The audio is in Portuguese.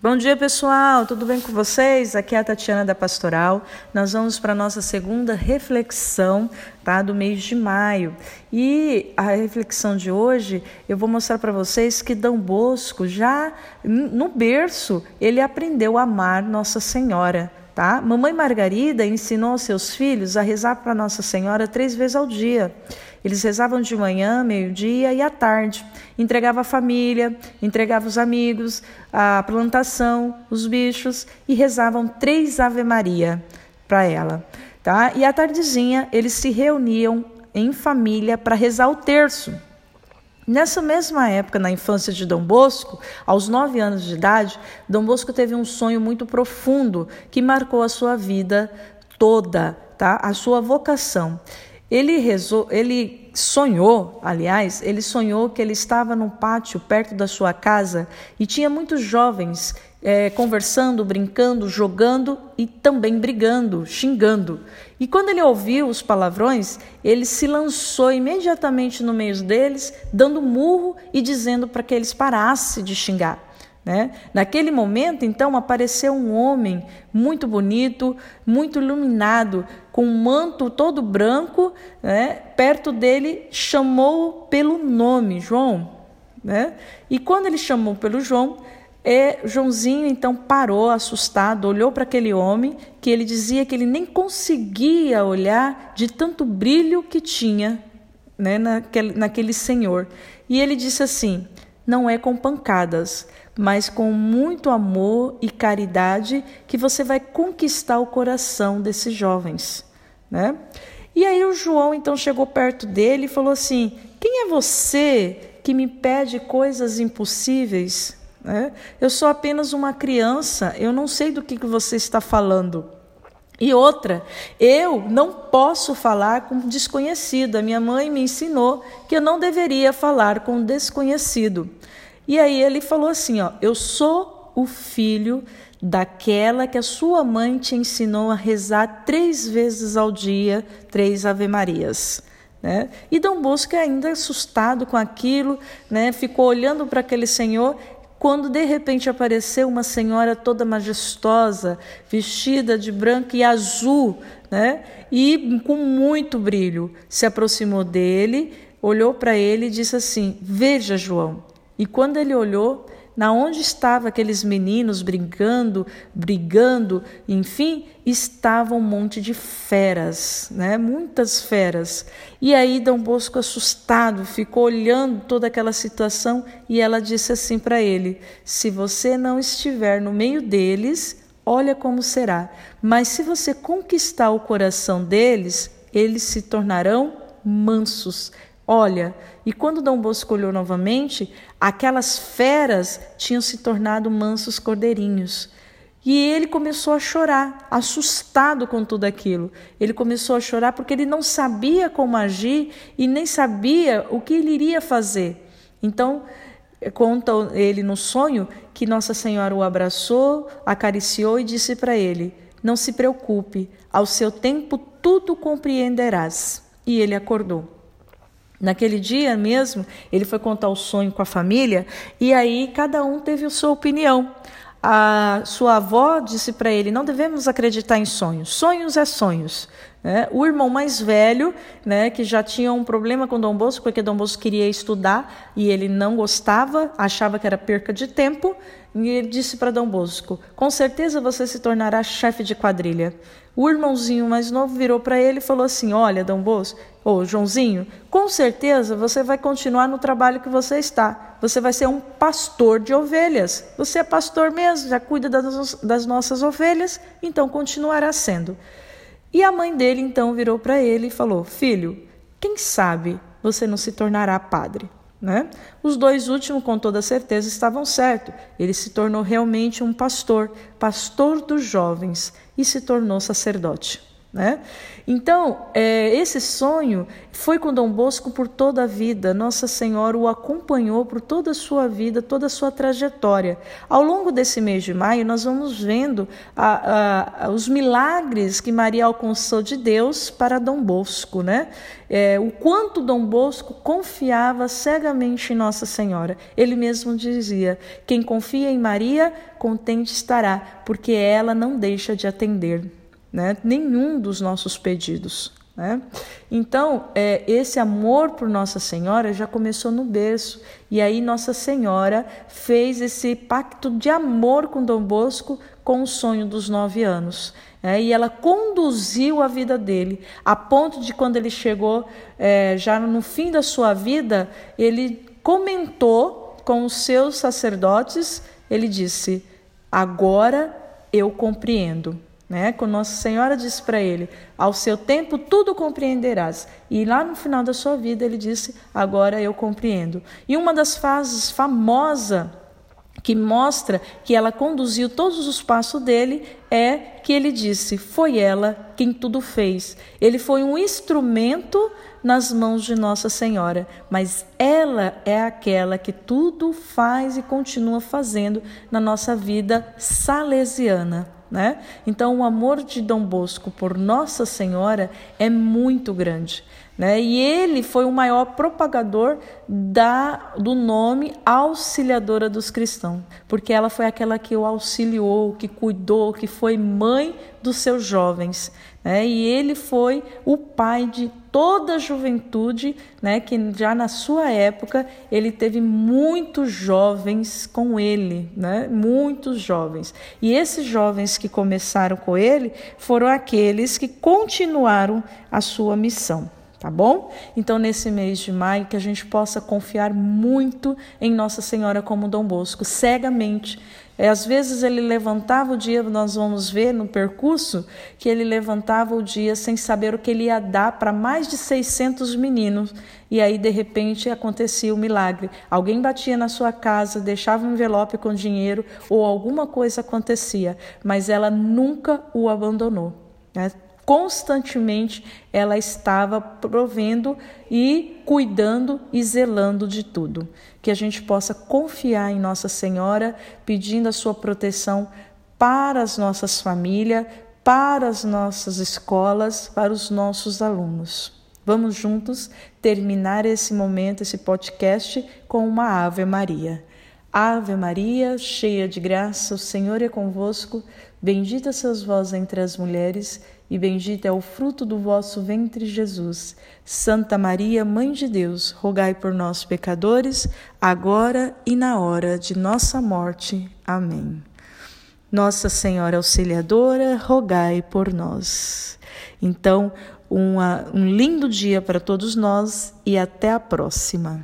Bom dia, pessoal. Tudo bem com vocês? Aqui é a Tatiana da Pastoral. Nós vamos para a nossa segunda reflexão tá, do mês de maio. E a reflexão de hoje, eu vou mostrar para vocês que Dom Bosco, já no berço, ele aprendeu a amar Nossa Senhora. Tá? Mamãe Margarida ensinou aos seus filhos a rezar para Nossa Senhora três vezes ao dia. Eles rezavam de manhã, meio-dia e à tarde. Entregava a família, entregava os amigos, a plantação, os bichos e rezavam três Ave Maria para ela. Tá? E à tardezinha eles se reuniam em família para rezar o terço. Nessa mesma época, na infância de Dom Bosco, aos nove anos de idade, Dom Bosco teve um sonho muito profundo que marcou a sua vida toda, tá? a sua vocação. Ele rezou, ele sonhou, aliás, ele sonhou que ele estava no pátio perto da sua casa e tinha muitos jovens é, conversando, brincando, jogando e também brigando, xingando. E quando ele ouviu os palavrões, ele se lançou imediatamente no meio deles, dando murro e dizendo para que eles parassem de xingar. Né? Naquele momento, então, apareceu um homem muito bonito, muito iluminado, com um manto todo branco, né? perto dele, chamou pelo nome, João. Né? E quando ele chamou pelo João, é, Joãozinho então parou, assustado, olhou para aquele homem que ele dizia que ele nem conseguia olhar de tanto brilho que tinha né, naquele, naquele senhor. E ele disse assim: Não é com pancadas, mas com muito amor e caridade que você vai conquistar o coração desses jovens, né? E aí o João então chegou perto dele e falou assim: Quem é você que me pede coisas impossíveis? Né? Eu sou apenas uma criança, eu não sei do que, que você está falando. E outra, eu não posso falar com desconhecido. A minha mãe me ensinou que eu não deveria falar com desconhecido. E aí ele falou assim: ó, eu sou o filho daquela que a sua mãe te ensinou a rezar três vezes ao dia, três Ave-Marias. Né? E Dom Bosco, ainda assustado com aquilo, né, ficou olhando para aquele senhor quando de repente apareceu uma senhora toda majestosa, vestida de branco e azul, né? E com muito brilho, se aproximou dele, olhou para ele e disse assim: "Veja, João, e quando ele olhou, na onde estavam aqueles meninos brincando, brigando, enfim, estava um monte de feras, né? Muitas feras. E aí Dom Bosco assustado ficou olhando toda aquela situação e ela disse assim para ele: "Se você não estiver no meio deles, olha como será. Mas se você conquistar o coração deles, eles se tornarão mansos, Olha, e quando Dom Bosco olhou novamente, aquelas feras tinham se tornado mansos cordeirinhos. E ele começou a chorar, assustado com tudo aquilo. Ele começou a chorar porque ele não sabia como agir e nem sabia o que ele iria fazer. Então, conta ele no sonho que Nossa Senhora o abraçou, acariciou e disse para ele: Não se preocupe, ao seu tempo tudo compreenderás. E ele acordou. Naquele dia mesmo, ele foi contar o sonho com a família e aí cada um teve a sua opinião. A sua avó disse para ele: não devemos acreditar em sonhos. Sonhos é sonhos. Né? O irmão mais velho, né, que já tinha um problema com Dom Bosco, porque Dom Bosco queria estudar e ele não gostava, achava que era perca de tempo, e ele disse para Dom Bosco: Com certeza você se tornará chefe de quadrilha. O irmãozinho mais novo virou para ele e falou assim: Olha, Dom Bosco, ô Joãozinho, com certeza você vai continuar no trabalho que você está. Você vai ser um pastor de ovelhas. Você é pastor mesmo, já cuida das, das nossas ovelhas, então continuará sendo. E a mãe dele então virou para ele e falou: Filho, quem sabe você não se tornará padre? Né? Os dois últimos, com toda certeza, estavam certos. Ele se tornou realmente um pastor, pastor dos jovens, e se tornou sacerdote. Né? Então, é, esse sonho foi com Dom Bosco por toda a vida. Nossa Senhora o acompanhou por toda a sua vida, toda a sua trajetória. Ao longo desse mês de maio, nós vamos vendo a, a, os milagres que Maria alcançou de Deus para Dom Bosco. Né? É, o quanto Dom Bosco confiava cegamente em Nossa Senhora. Ele mesmo dizia: Quem confia em Maria, contente estará, porque ela não deixa de atender né? nenhum dos nossos pedidos. Né? Então, é, esse amor por Nossa Senhora já começou no berço, e aí Nossa Senhora fez esse pacto de amor com Dom Bosco com o sonho dos nove anos. É, e ela conduziu a vida dele, a ponto de quando ele chegou, é, já no fim da sua vida, ele comentou com os seus sacerdotes, ele disse: Agora eu compreendo né? Quando Nossa Senhora disse para ele: Ao seu tempo tudo compreenderás. E lá no final da sua vida ele disse: Agora eu compreendo. E uma das frases famosa que mostra que ela conduziu todos os passos dele é que ele disse: Foi ela quem tudo fez. Ele foi um instrumento nas mãos de Nossa Senhora, mas ela é aquela que tudo faz e continua fazendo na nossa vida salesiana. Né? Então, o amor de Dom Bosco por Nossa Senhora é muito grande. Né? E ele foi o maior propagador da, do nome Auxiliadora dos Cristãos, porque ela foi aquela que o auxiliou, que cuidou, que foi mãe dos seus jovens. Né? E ele foi o pai de toda a juventude, né? que já na sua época ele teve muitos jovens com ele, né? muitos jovens. E esses jovens que começaram com ele foram aqueles que continuaram a sua missão tá bom? Então, nesse mês de maio, que a gente possa confiar muito em Nossa Senhora como Dom Bosco, cegamente. É, às vezes ele levantava o dia, nós vamos ver no percurso, que ele levantava o dia sem saber o que ele ia dar para mais de 600 meninos. E aí, de repente, acontecia o milagre. Alguém batia na sua casa, deixava um envelope com dinheiro ou alguma coisa acontecia, mas ela nunca o abandonou. Né? Constantemente ela estava provendo e cuidando e zelando de tudo. Que a gente possa confiar em Nossa Senhora, pedindo a sua proteção para as nossas famílias, para as nossas escolas, para os nossos alunos. Vamos juntos terminar esse momento, esse podcast, com uma Ave Maria. Ave Maria, cheia de graça, o Senhor é convosco. Bendita sois vós entre as mulheres e bendito é o fruto do vosso ventre, Jesus. Santa Maria, Mãe de Deus, rogai por nós, pecadores, agora e na hora de nossa morte. Amém. Nossa Senhora Auxiliadora, rogai por nós. Então, uma, um lindo dia para todos nós e até a próxima.